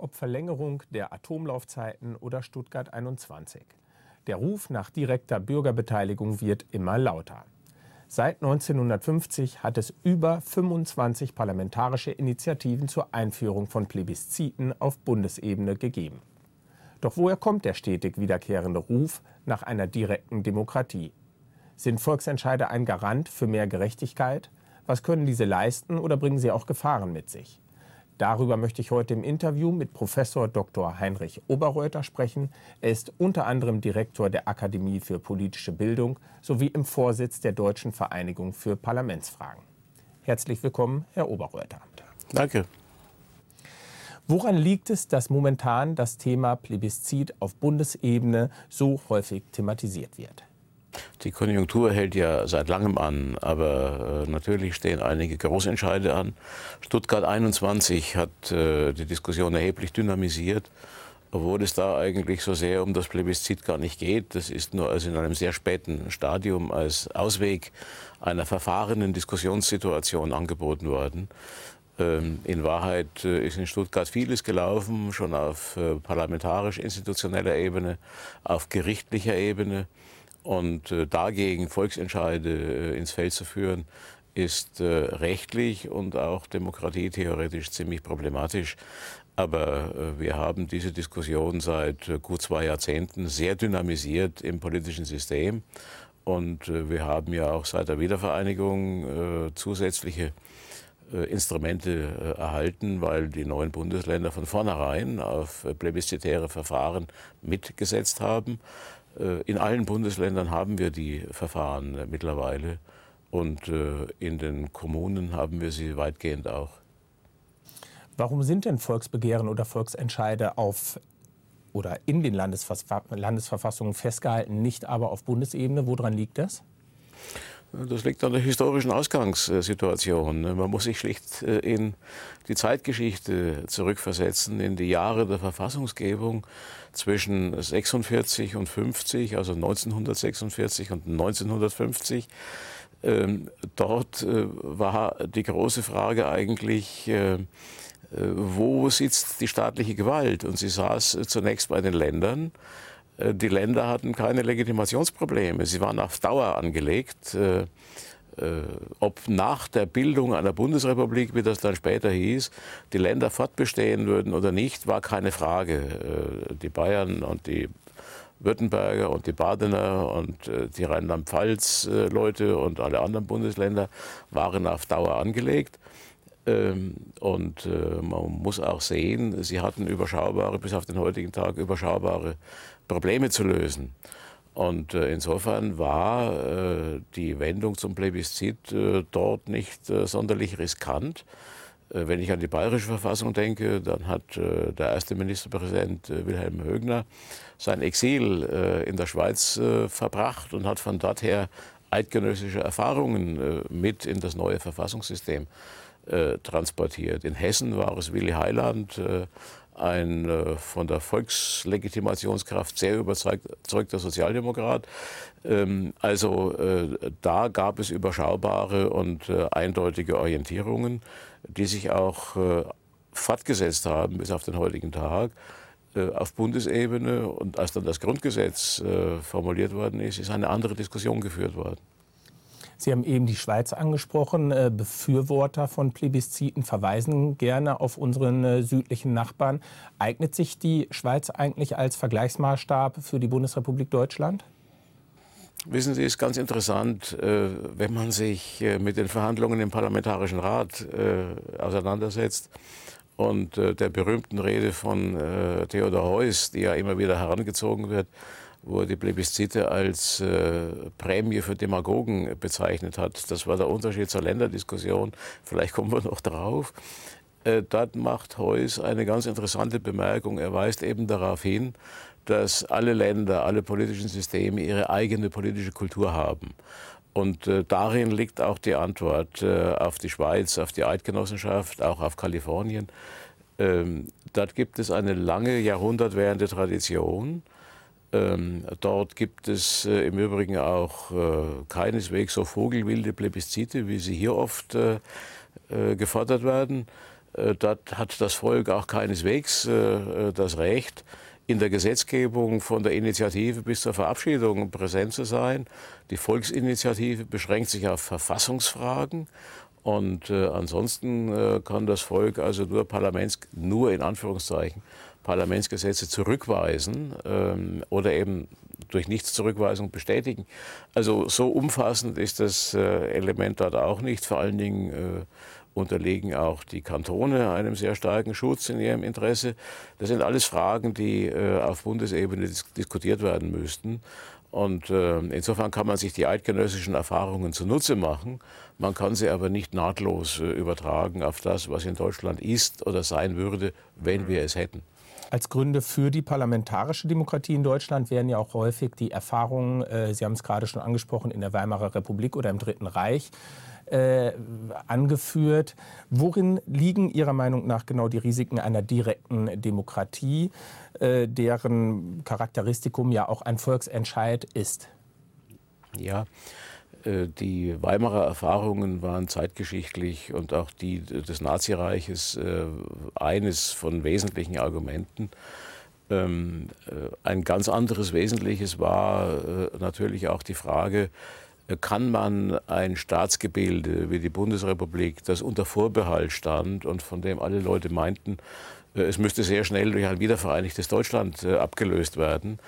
ob Verlängerung der Atomlaufzeiten oder Stuttgart 21. Der Ruf nach direkter Bürgerbeteiligung wird immer lauter. Seit 1950 hat es über 25 parlamentarische Initiativen zur Einführung von Plebisziten auf Bundesebene gegeben. Doch woher kommt der stetig wiederkehrende Ruf nach einer direkten Demokratie? Sind Volksentscheide ein Garant für mehr Gerechtigkeit? Was können diese leisten oder bringen sie auch Gefahren mit sich? Darüber möchte ich heute im Interview mit Professor Dr. Heinrich Oberreuter sprechen. Er ist unter anderem Direktor der Akademie für politische Bildung sowie im Vorsitz der Deutschen Vereinigung für Parlamentsfragen. Herzlich willkommen, Herr Oberreuter. Danke. Woran liegt es, dass momentan das Thema Plebiszit auf Bundesebene so häufig thematisiert wird? Die Konjunktur hält ja seit langem an, aber äh, natürlich stehen einige Großentscheide an. Stuttgart 21 hat äh, die Diskussion erheblich dynamisiert, obwohl es da eigentlich so sehr um das Plebiszit gar nicht geht. Das ist nur also in einem sehr späten Stadium als Ausweg einer verfahrenen Diskussionssituation angeboten worden. Ähm, in Wahrheit äh, ist in Stuttgart vieles gelaufen, schon auf parlamentarisch-institutioneller Ebene, auf gerichtlicher Ebene. Und äh, dagegen Volksentscheide ins Feld zu führen, ist rechtlich und auch demokratietheoretisch ziemlich problematisch. Aber wir haben diese Diskussion seit gut zwei Jahrzehnten sehr dynamisiert im politischen System. Und wir haben ja auch seit der Wiedervereinigung zusätzliche äh, Instrumente äh, erhalten, weil die neuen Bundesländer von vornherein auf äh, plebiszitäre Verfahren mitgesetzt haben. In allen Bundesländern haben wir die Verfahren mittlerweile und in den Kommunen haben wir sie weitgehend auch. Warum sind denn Volksbegehren oder Volksentscheide auf oder in den Landesverfassungen festgehalten, nicht aber auf Bundesebene? Woran liegt das? Das liegt an der historischen Ausgangssituation. Man muss sich schlicht äh, in die Zeitgeschichte zurückversetzen, in die Jahre der Verfassungsgebung zwischen 46 und 50, also 1946 und 1950. Ähm, dort äh, war die große Frage eigentlich, äh, wo sitzt die staatliche Gewalt? Und sie saß zunächst bei den Ländern. Äh, die Länder hatten keine Legitimationsprobleme. Sie waren auf Dauer angelegt. Äh, äh, ob nach der Bildung einer Bundesrepublik, wie das dann später hieß, die Länder fortbestehen würden oder nicht, war keine Frage. Die Bayern und die Württemberger und die Badener und die Rheinland-Pfalz-Leute und alle anderen Bundesländer waren auf Dauer angelegt. Und man muss auch sehen, sie hatten überschaubare, bis auf den heutigen Tag überschaubare Probleme zu lösen. Und äh, insofern war äh, die Wendung zum Plebiszit äh, dort nicht äh, sonderlich riskant. Äh, wenn ich an die bayerische Verfassung denke, dann hat äh, der erste Ministerpräsident Wilhelm Högner sein Exil in der Schweiz verbracht und hat von dort her eidgenössische Erfahrungen mit in das neue Verfassungssystem transportiert. In Hessen war es Willy Heiland, ein äh, von der Volkslegitimationskraft sehr überzeugter Sozialdemokrat. Ähm, also äh, da gab es überschaubare und äh, eindeutige Orientierungen, die sich auch fortgesetzt haben bis auf den heutigen Tag auf Bundesebene und als dann das Grundgesetz formuliert worden ist, ist eine andere Diskussion geführt worden. Sie haben eben die Schweiz angesprochen. Äh, Befürworter von Plebisziten verweisen gerne auf unseren äh, südlichen Nachbarn. Eignet sich die Schweiz eigentlich als Vergleichsmaßstab für die Bundesrepublik Deutschland? Wissen Sie, es ist ganz interessant, äh, wenn man sich mit den Verhandlungen im Parlamentarischen Rat auseinandersetzt und der berühmten Rede von Theodor Heuss, die ja immer wieder herangezogen wird, wo er die Plebiszite als äh, Prämie für Demagogen bezeichnet hat. Das war der Unterschied zur Länderdiskussion. Vielleicht kommen wir noch drauf. Äh, dort macht Heuss eine ganz interessante Bemerkung. Er weist eben darauf hin, dass alle Länder, alle politischen Systeme ihre eigene politische Kultur haben. Und äh, darin liegt auch die Antwort äh, auf die Schweiz, auf die Eidgenossenschaft, auch auf Kalifornien. Ähm, dort gibt es eine lange, jahrhundertwährende Tradition ähm, dort gibt es äh, im Übrigen auch äh, keineswegs so vogelwilde Plebiszite, wie sie hier oft äh, äh gefordert werden. dort hat das Volk auch keineswegs das Recht, in der Gesetzgebung von der Initiative bis zur Verabschiedung präsent zu sein. Die Volksinitiative beschränkt sich auf Verfassungsfragen und äh, ansonsten äh, kann das Volk also nur Parlaments, nur in Anführungszeichen Parlamentsgesetze zurückweisen ähm, oder eben durch Nichtszurückweisung bestätigen. Also so umfassend ist das äh, Element dort auch nicht. Vor allen Dingen äh, unterlegen auch die Kantone einem sehr starken Schutz in ihrem Interesse. Das sind alles Fragen, die äh, auf Bundesebene dis diskutiert werden müssten. Und äh, insofern kann man sich die eidgenössischen Erfahrungen zunutze machen. Man kann sie aber nicht nahtlos äh, übertragen auf das, was in Deutschland ist oder sein würde, wenn wir es hätten. Als Gründe für die parlamentarische Demokratie in Deutschland werden ja auch häufig die Erfahrungen, äh, Sie haben es gerade schon angesprochen, in der Weimarer Republik oder im Dritten Reich äh, angeführt. Worin liegen Ihrer Meinung nach genau die Risiken einer direkten Demokratie, äh, deren Charakteristikum ja auch ein Volksentscheid ist? Ja, äh, die Weimarer Erfahrungen waren zeitgeschichtlich und auch die des Nazireiches äh, eines von wesentlichen Argumenten. Ähm, äh, ein ganz anderes Wesentliches war natürlich auch die Frage, kann man ein Staatsgebilde wie die Bundesrepublik, das unter Vorbehalt stand und von dem alle Leute meinten, äh, es müsste sehr schnell durch ein wiedervereinigtes Deutschland äh, abgelöst werden,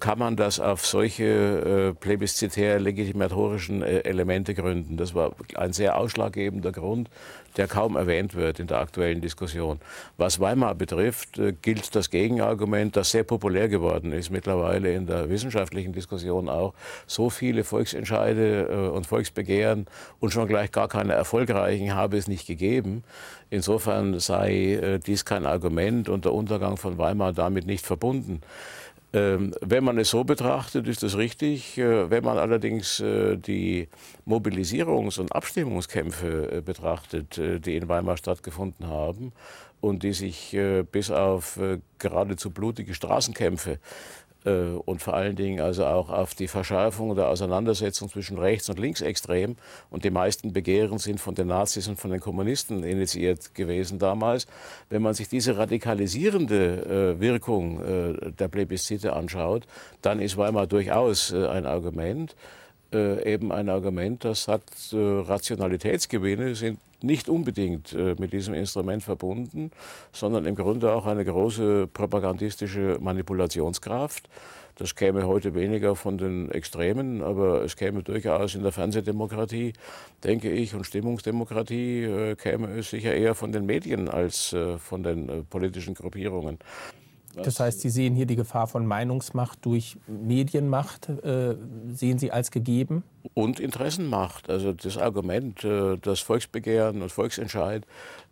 kann man das auf solche äh, plebiszitär legitimatorischen äh, Elemente gründen. Das war ein sehr ausschlaggebender Grund, der kaum erwähnt wird in der aktuellen Diskussion. Was Weimar betrifft, äh, gilt das Gegenargument, das sehr populär geworden ist mittlerweile in der wissenschaftlichen Diskussion auch. So viele Volksentscheide äh, und Volksbegehren und schon gleich gar keine erfolgreichen habe es nicht gegeben. Insofern sei äh, dies kein Argument und der Untergang von Weimar damit nicht verbunden. Ähm, wenn man es so betrachtet, ist das richtig. Äh, wenn man allerdings äh, die Mobilisierungs- und Abstimmungskämpfe äh, betrachtet, die in Weimar stattgefunden haben und die sich bis auf geradezu blutige Straßenkämpfe und vor allen Dingen also auch auf die Verschärfung der Auseinandersetzung zwischen rechts und linksextrem. Und die meisten Begehren sind von den Nazis und von den Kommunisten initiiert gewesen damals. Wenn man sich diese radikalisierende äh, Wirkung äh, der Plebiszite anschaut, dann ist Weimar durchaus ein Argument. Eben ein Argument, das hat Rationalitätsgewinne, sind nicht unbedingt äh, mit diesem Instrument verbunden, sondern im Grunde auch eine große propagandistische Manipulationskraft. Das käme heute weniger von den Extremen, aber es käme durchaus in der Fernsehdemokratie, denke ich, und Stimmungsdemokratie äh, käme es sicher eher von den Medien als äh, von den äh, politischen Gruppierungen. Das heißt, Sie sehen hier die Gefahr von Meinungsmacht durch Medienmacht, äh, sehen Sie als gegeben? Und Interessenmacht. Also das Argument, äh, dass Volksbegehren und Volksentscheid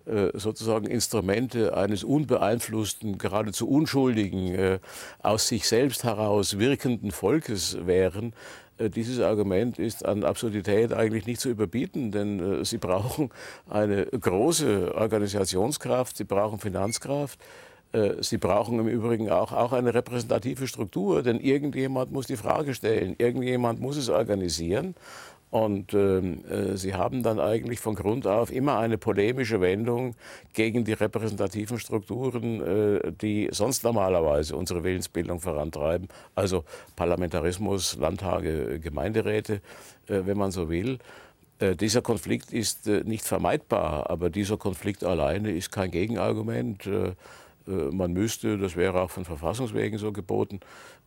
äh, sozusagen Instrumente eines unbeeinflussten, geradezu unschuldigen, äh, aus sich selbst heraus wirkenden Volkes wären, dieses Argument ist an Absurdität eigentlich nicht zu überbieten, denn sie brauchen eine große Organisationskraft, sie brauchen Finanzkraft, sie brauchen im Übrigen auch, auch eine repräsentative Struktur, denn irgendjemand muss die Frage stellen, irgendjemand muss es organisieren. Und ähm, äh, sie haben dann eigentlich von Grund auf immer eine polemische Wendung gegen die repräsentativen Strukturen, äh, die sonst normalerweise unsere Willensbildung vorantreiben. Also Parlamentarismus, Landtage, Gemeinderäte, äh, wenn man so will. Äh, dieser Konflikt ist äh, nicht vermeidbar, aber dieser Konflikt alleine ist kein Gegenargument. Äh, man müsste, das wäre auch von Verfassungswegen so geboten,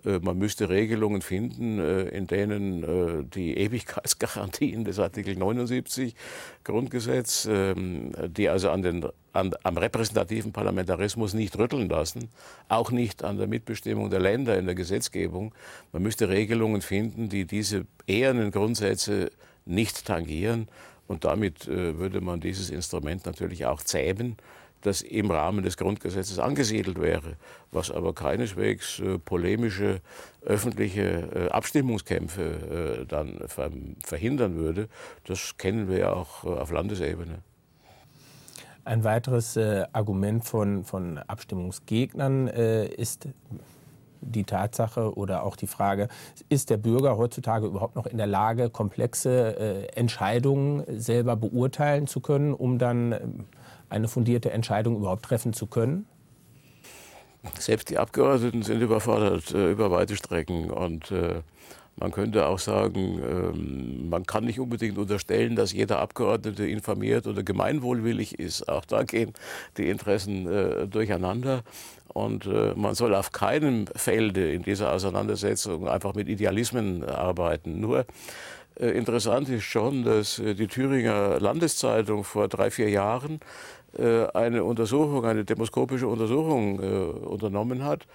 äh, man müsste Regelungen finden, äh, in denen die Ewigkeitsgarantien des Artikel 79 Grundgesetz, ähm, die also an den, an, am repräsentativen Parlamentarismus nicht rütteln lassen, auch nicht an der Mitbestimmung der Länder in der Gesetzgebung, man müsste Regelungen finden, die diese ehernen Grundsätze nicht tangieren. Und damit würde man dieses Instrument natürlich auch zähmen das im Rahmen des Grundgesetzes angesiedelt wäre, was aber keineswegs äh, polemische öffentliche äh, Abstimmungskämpfe äh, dann ver verhindern würde. Das kennen wir ja auch äh, auf Landesebene. Ein weiteres äh, Argument von, von Abstimmungsgegnern äh, ist die Tatsache oder auch die Frage, ist der Bürger heutzutage überhaupt noch in der Lage, komplexe Entscheidungen selber beurteilen zu können, um dann eine fundierte Entscheidung überhaupt treffen zu können? Selbst die Abgeordneten sind überfordert äh, über weite Strecken und äh, man könnte auch sagen, ähm, man kann nicht unbedingt unterstellen, dass jeder Abgeordnete informiert oder gemeinwohlwillig ist. Auch da gehen die Interessen äh, durcheinander. Und äh, man soll auf keinem Felde in dieser Auseinandersetzung einfach mit Idealismen arbeiten. Nur interessant ist schon, dass die Thüringer Landeszeitung vor drei, vier Jahren eine Untersuchung, eine demoskopische Untersuchung unternommen hat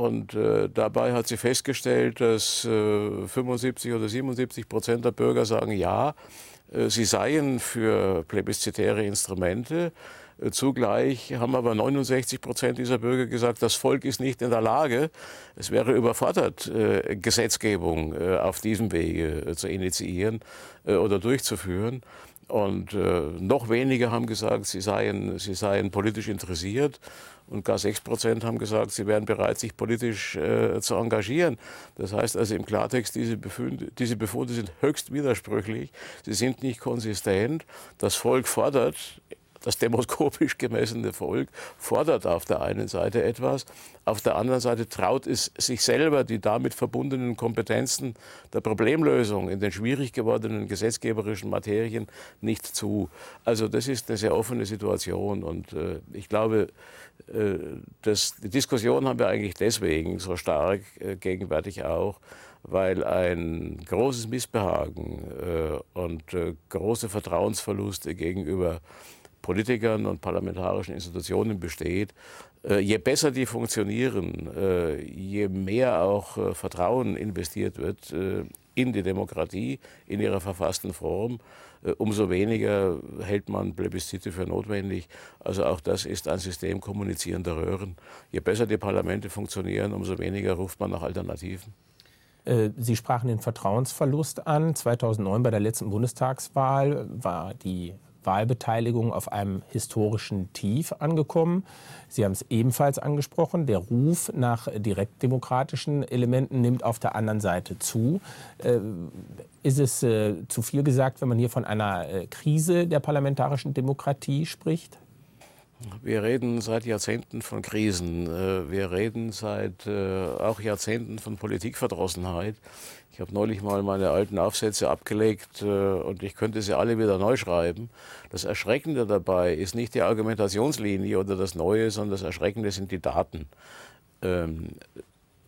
und äh, dabei hat sie festgestellt, dass äh, 75 oder 77 Prozent der Bürger sagen, ja, äh, sie seien für plebiszitäre Instrumente. Äh, zugleich haben aber 69 Prozent dieser Bürger gesagt, das Volk ist nicht in der Lage, es wäre überfordert, äh, Gesetzgebung äh, auf diesem Wege zu initiieren oder durchzuführen. Und äh, noch weniger haben gesagt, sie seien, sie seien politisch interessiert. Und gar 6 Prozent haben gesagt, sie wären bereit, sich politisch äh, zu engagieren. Das heißt also im Klartext, diese Befunde, diese Befunde sind höchst widersprüchlich. Sie sind nicht konsistent. Das Volk fordert das demoskopisch gemessene Volk fordert auf der einen Seite etwas, auf der anderen Seite traut es sich selber die damit verbundenen Kompetenzen der Problemlösung in den schwierig gewordenen gesetzgeberischen Materien nicht zu. Also das ist eine sehr offene Situation und äh, ich glaube, äh, dass die Diskussion haben wir eigentlich deswegen so stark äh, gegenwärtig auch, weil ein großes Missbehagen äh, und äh, große Vertrauensverluste gegenüber Politikern und parlamentarischen Institutionen besteht, äh, je besser die funktionieren, äh, je mehr auch äh, Vertrauen investiert wird in die Demokratie, in ihrer verfassten Form, umso weniger hält man Plebiszite für notwendig. Also auch das ist ein System kommunizierender Röhren. Je besser die Parlamente funktionieren, umso weniger ruft man nach Alternativen. Sie sprachen den Vertrauensverlust an. 2009 bei der letzten Bundestagswahl war die Wahlbeteiligung auf einem historischen Tief angekommen. Sie haben es ebenfalls angesprochen. Der Ruf nach direktdemokratischen Elementen nimmt auf der anderen Seite zu. Äh, ist es äh, zu viel gesagt, wenn man hier von einer äh, Krise der parlamentarischen Demokratie spricht? Wir reden seit Jahrzehnten von Krisen. Äh, wir reden seit äh, auch Jahrzehnten von Politikverdrossenheit. Ich habe neulich mal meine alten Aufsätze abgelegt äh, und ich könnte sie alle wieder neu schreiben. Das Erschreckende dabei ist nicht die Argumentationslinie oder das Neue, sondern das Erschreckende sind die Daten. Ähm,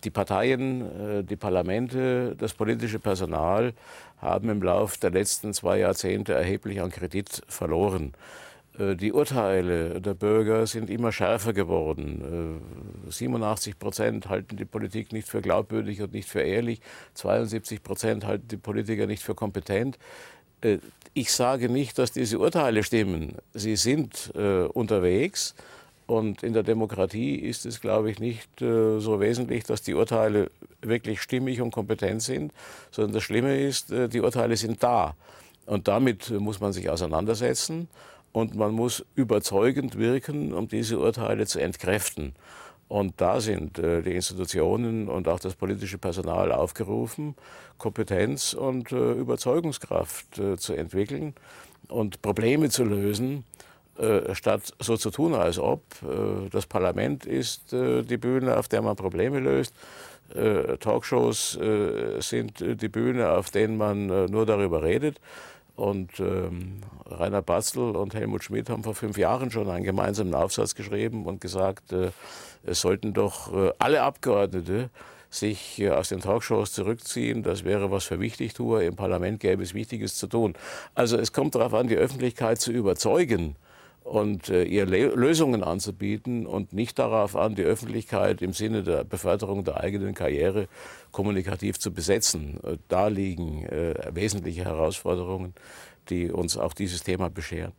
die Parteien, die Parlamente, das politische Personal haben im Laufe der letzten zwei Jahrzehnte erheblich an Kredit verloren. Äh, die Urteile der Bürger sind immer schärfer geworden. 87 äh, Prozent halten die Politik nicht für glaubwürdig und nicht für ehrlich. 72 Prozent halten die Politiker nicht für kompetent. Äh, ich sage nicht, dass diese Urteile stimmen. Sie sind unterwegs. Und in der Demokratie ist es, glaube ich, nicht so wesentlich, dass die Urteile wirklich stimmig und kompetent sind, sondern das Schlimme ist, die Urteile sind da. Und damit muss man sich auseinandersetzen und man muss überzeugend wirken, um diese Urteile zu entkräften. Und da sind äh, die Institutionen und auch das politische Personal aufgerufen, Kompetenz und äh, Überzeugungskraft äh, zu entwickeln und Probleme zu lösen, äh, statt so zu tun, als ob äh, das Parlament ist äh, die Bühne, auf der man Probleme löst. Talkshows sind die Bühne, auf denen man nur darüber redet. Und ähm, Rainer Batzl und Helmut Schmidt haben vor fünf Jahren schon einen gemeinsamen Aufsatz geschrieben und gesagt, äh, es sollten doch äh, alle Abgeordnete sich äh, aus den Talkshows zurückziehen. Das wäre was für Wichtigtuer. Im Parlament gäbe es Wichtiges zu tun. Also es kommt darauf an, die Öffentlichkeit zu überzeugen und äh, ihr Lösungen anzubieten und nicht darauf an, die Öffentlichkeit im Sinne der Beförderung der eigenen Karriere kommunikativ zu besetzen. Äh, da liegen äh, wesentliche Herausforderungen, die uns auch dieses Thema bescheren.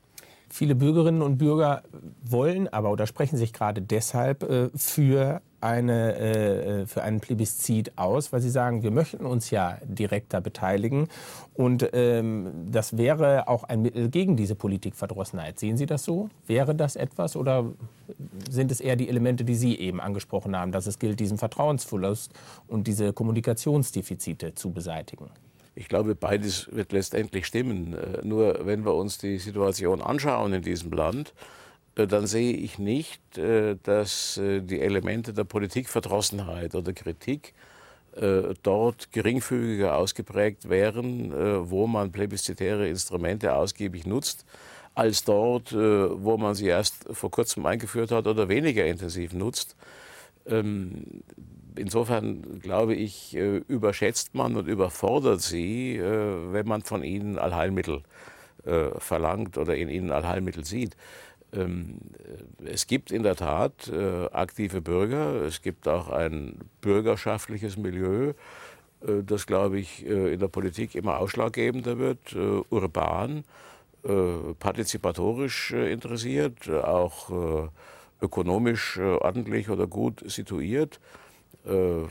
Viele Bürgerinnen und Bürger wollen aber oder sprechen sich gerade deshalb äh, für, eine, äh, äh, für einen Plebiszit aus, weil sie sagen, wir möchten uns ja direkter beteiligen. Und ähm, das wäre auch ein Mittel gegen diese Politikverdrossenheit. Sehen Sie das so? Wäre das etwas oder sind es eher die Elemente, die Sie eben angesprochen haben, dass es gilt, diesen Vertrauensverlust und diese Kommunikationsdefizite zu beseitigen? Ich glaube, beides wird letztendlich stimmen. Äh, nur wenn wir uns die Situation anschauen in diesem Land, dann sehe ich nicht, dass die Elemente der Politikverdrossenheit oder Kritik dort geringfügiger ausgeprägt wären, wo man plebiszitäre Instrumente ausgiebig nutzt, als dort, wo man sie erst vor kurzem eingeführt hat oder weniger intensiv nutzt. Insofern glaube ich, äh, überschätzt man und überfordert sie, äh, wenn man von ihnen Allheilmittel äh, verlangt oder in ihnen Allheilmittel sieht. Ähm, es gibt in der Tat aktive Bürger, es gibt auch ein bürgerschaftliches Milieu, das, glaube ich, in der Politik immer ausschlaggebender wird, urban, partizipatorisch interessiert, auch ökonomisch ordentlich oder gut situiert. Äh,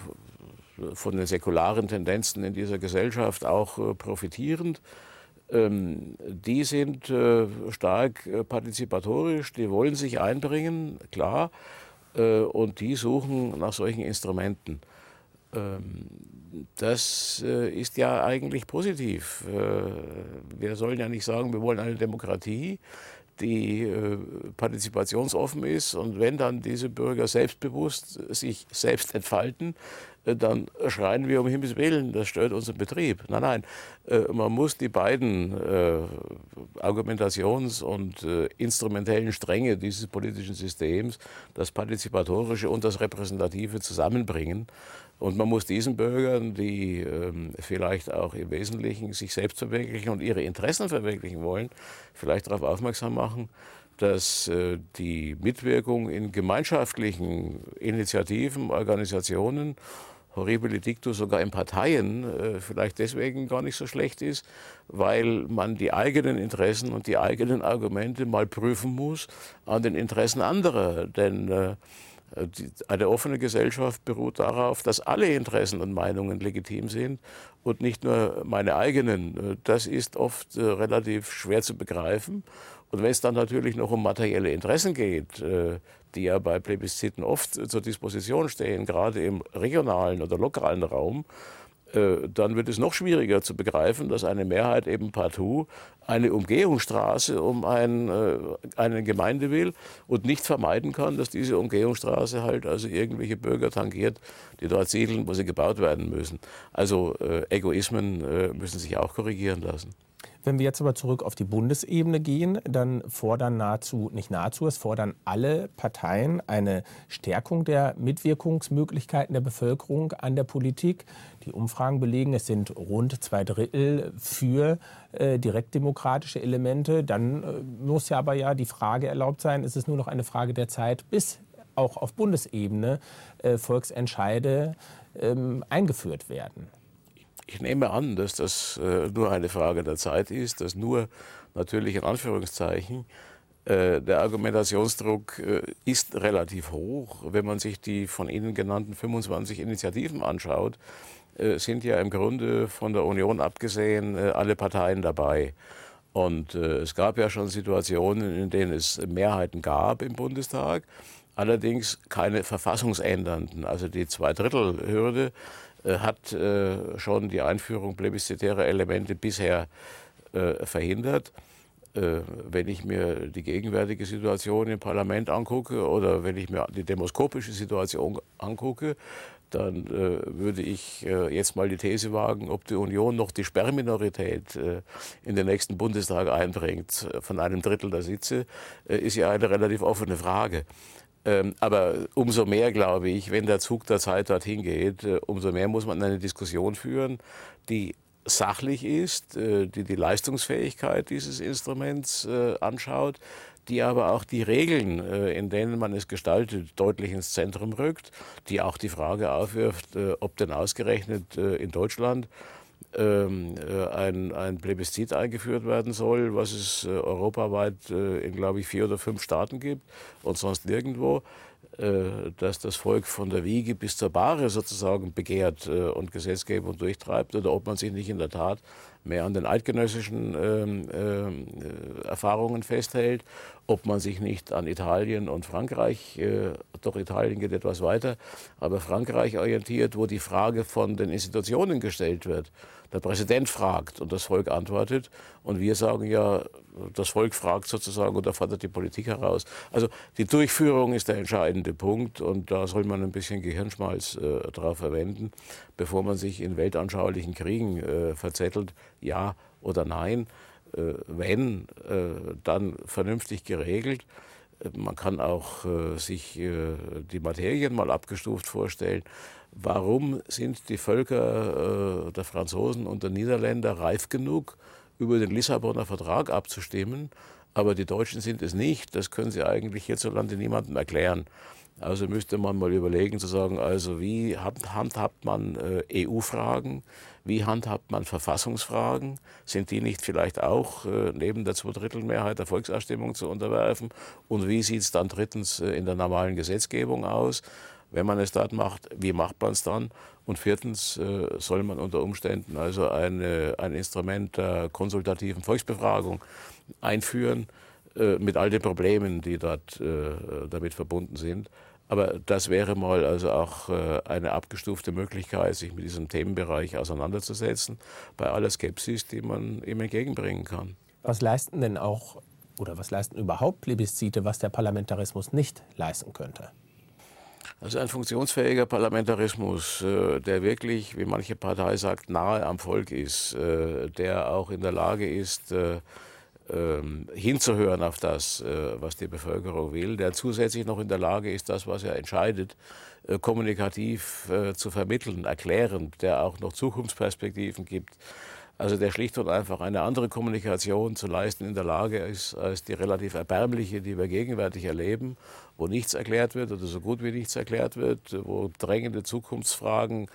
von den säkularen Tendenzen in dieser Gesellschaft auch äh, profitierend. Ähm, die sind äh, stark partizipatorisch, die wollen sich einbringen, klar, und die suchen nach solchen Instrumenten. Ähm, das ist ja eigentlich positiv. Wir sollen ja nicht sagen, wir wollen eine Demokratie die äh, partizipationsoffen ist. Und wenn dann diese Bürger selbstbewusst sich selbst entfalten, äh, dann schreien wir um Himmels Willen, das stört unseren Betrieb. Nein, nein, äh, man muss die beiden äh, Argumentations- und äh, instrumentellen Stränge dieses politischen Systems, das Partizipatorische und das Repräsentative, zusammenbringen. Und man muss diesen Bürgern, die ähm, vielleicht auch im Wesentlichen sich selbst verwirklichen und ihre Interessen verwirklichen wollen, vielleicht darauf aufmerksam machen, dass äh, die Mitwirkung in gemeinschaftlichen Initiativen, Organisationen, horribile dictu sogar in Parteien äh, vielleicht deswegen gar nicht so schlecht ist, weil man die eigenen Interessen und die eigenen Argumente mal prüfen muss an den Interessen anderer. Denn äh, eine offene Gesellschaft beruht darauf, dass alle Interessen und Meinungen legitim sind und nicht nur meine eigenen. Äh, das ist oft äh, relativ schwer zu begreifen. Und wenn es dann natürlich noch um materielle Interessen geht, die ja bei Plebisziten oft zur Disposition stehen, gerade im regionalen oder lokalen Raum, äh, dann wird es noch schwieriger zu begreifen, dass eine Mehrheit eben partout eine Umgehungsstraße um ein, äh, eine Gemeinde will und nicht vermeiden kann, dass diese Umgehungsstraße halt also irgendwelche Bürger tangiert, die dort siedeln, wo sie gebaut werden müssen. Also äh, Egoismen äh, müssen sich auch korrigieren lassen. Wenn wir jetzt aber zurück auf die Bundesebene gehen, dann fordern nahezu, nicht nahezu, es fordern alle Parteien eine Stärkung der Mitwirkungsmöglichkeiten der Bevölkerung an der Politik. Die Umfragen belegen, es sind rund zwei Drittel für äh, direktdemokratische Elemente. Dann äh, muss ja aber ja die Frage erlaubt sein, ist es nur noch eine Frage der Zeit, bis auch auf Bundesebene äh, Volksentscheide ähm, eingeführt werden. Ich nehme an, dass das äh, nur eine Frage der Zeit ist, dass nur natürlich in Anführungszeichen äh, der Argumentationsdruck äh, ist relativ hoch. Wenn man sich die von Ihnen genannten 25 Initiativen anschaut, sind ja im Grunde von der Union abgesehen alle Parteien dabei. Und es gab ja schon Situationen, in denen es Mehrheiten gab im Bundestag, allerdings keine verfassungsändernden. Also die Zweidrittelhürde hat äh, schon die Einführung plebiszitärer Elemente bisher äh, verhindert. Wenn ich mir die gegenwärtige Situation im Parlament angucke oder wenn ich mir die demoskopische Situation angucke, dann äh, würde ich äh, jetzt mal die These wagen, ob die Union noch die Sperrminorität äh, in den nächsten Bundestag einbringt von einem Drittel der Sitze, ist ja eine relativ offene Frage. Ähm, aber umso mehr glaube ich, wenn der Zug der Zeit dorthin geht, äh, umso mehr muss man eine Diskussion führen, die sachlich ist, äh, die die Leistungsfähigkeit dieses Instruments äh, anschaut, die aber auch die Regeln, in denen man es gestaltet, deutlich ins Zentrum rückt, die auch die Frage aufwirft, ob denn ausgerechnet in Deutschland ähm, äh, ein, ein Plebiszit eingeführt werden soll, was es äh, europaweit äh, in, glaube ich, vier oder fünf Staaten gibt und sonst nirgendwo, dass das Volk von der Wiege bis zur Bahre sozusagen begehrt und Gesetzgebung durchtreibt oder ob man sich nicht in der Tat mehr an den eidgenössischen ähm, äh, Erfahrungen festhält, ob man sich nicht an Italien und Frankreich, äh, doch Italien geht etwas weiter, aber Frankreich orientiert, wo die Frage von den Institutionen gestellt wird. Der Präsident fragt und das Volk antwortet und wir sagen ja, das Volk fragt sozusagen und da fordert die Politik heraus. Also die Durchführung ist der entscheidende Punkt und da soll man ein bisschen Gehirnschmalz äh, drauf verwenden, bevor man sich in weltanschaulichen Kriegen äh, verzettelt, ja oder nein. Äh, wenn, äh, dann vernünftig geregelt. Äh, man kann auch sich die Materien mal abgestuft vorstellen. Warum sind die Völker der Franzosen und der Niederländer reif genug, über den Lissabonner Vertrag abzustimmen, aber die Deutschen sind es nicht? Das können sie eigentlich hierzulande niemandem erklären. Also müsste man mal überlegen zu sagen, also wie handhabt man äh, EU-Fragen, wie handhabt man Verfassungsfragen, sind die nicht vielleicht auch äh, neben der Zweidrittelmehrheit der Volksabstimmung zu unterwerfen? Und wie sieht es dann drittens äh, in der normalen Gesetzgebung aus, wenn man es dort macht, wie macht man es dann? Und viertens soll man unter Umständen also eine, ein Instrument der konsultativen Volksbefragung einführen, äh, mit all den Problemen, die dort äh, damit verbunden sind. Aber das wäre mal also auch äh, eine abgestufte Möglichkeit, sich mit diesem Themenbereich auseinanderzusetzen, bei aller Skepsis, die man ihm entgegenbringen kann. Was leisten denn auch oder was leisten überhaupt Plebiszite, was der Parlamentarismus nicht leisten könnte? Also ein funktionsfähiger Parlamentarismus, der wirklich, wie manche Partei sagt, nahe am Volk ist, der auch in der Lage ist, ähm, hinzuhören auf das, äh, was die Bevölkerung will, der zusätzlich noch in der Lage ist, das, was er entscheidet, äh, kommunikativ äh, zu vermitteln, erklärend, der auch noch Zukunftsperspektiven gibt. Also der schlicht und einfach eine andere Kommunikation zu leisten in der Lage ist, als die relativ erbärmliche, die wir gegenwärtig erleben, wo nichts erklärt wird oder so gut wie nichts erklärt wird, wo drängende Zukunftsfragen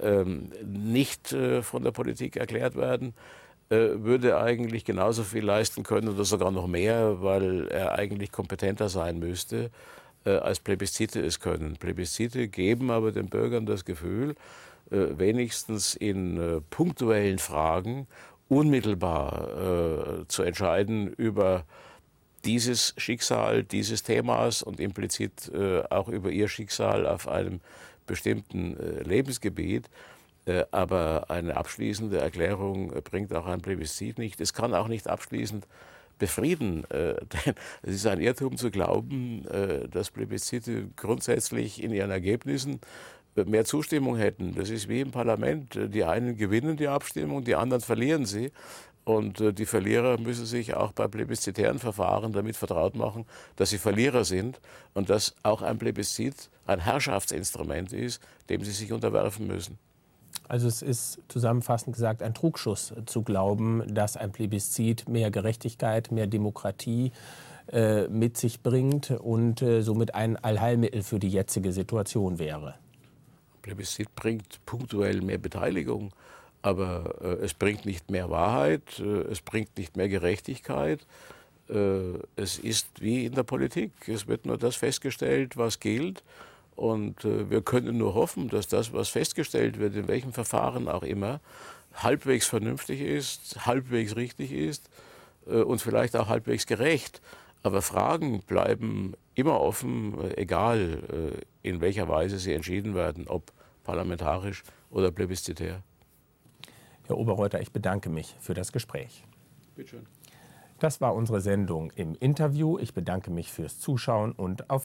ähm, nicht von der Politik erklärt werden. Äh, würde eigentlich genauso viel leisten können oder sogar noch mehr, weil er eigentlich kompetenter sein müsste, äh, als Plebiszite es können. Plebiszite geben aber den Bürgern das Gefühl, äh, wenigstens in punktuellen Fragen unmittelbar zu entscheiden über dieses Schicksal dieses Themas und implizit auch über ihr Schicksal auf einem bestimmten Lebensgebiet. Äh, aber eine abschließende Erklärung äh, bringt auch ein Plebiszit nicht. Es kann auch nicht abschließend befrieden. Äh, denn es ist ein Irrtum zu glauben, dass Plebiszite grundsätzlich in ihren Ergebnissen mehr Zustimmung hätten. Das ist wie im Parlament. Die einen gewinnen die Abstimmung, die anderen verlieren sie. Und die Verlierer müssen sich auch bei plebiszitären Verfahren damit vertraut machen, dass sie Verlierer sind und dass auch ein Plebiszit ein Herrschaftsinstrument ist, dem sie sich unterwerfen müssen. Also es ist zusammenfassend gesagt ein Trugschuss zu glauben, dass ein Plebiszit mehr Gerechtigkeit, mehr Demokratie äh, mit sich bringt und äh, somit ein Allheilmittel für die jetzige Situation wäre. Plebiszit bringt punktuell mehr Beteiligung, aber äh, es bringt nicht mehr Wahrheit, äh, es bringt nicht mehr Gerechtigkeit. Äh, es ist wie in der Politik. Es wird nur das festgestellt, was gilt. Und äh, wir können nur hoffen, dass das, was festgestellt wird, in welchem Verfahren auch immer, halbwegs vernünftig ist, halbwegs richtig ist äh, und vielleicht auch halbwegs gerecht. Aber Fragen bleiben immer offen, äh, egal äh, in welcher Weise sie entschieden werden, ob parlamentarisch oder plebiszitär. Herr Oberreuter, ich bedanke mich für das Gespräch. Bitte schön. Das war unsere Sendung im Interview. Ich bedanke mich fürs Zuschauen und auf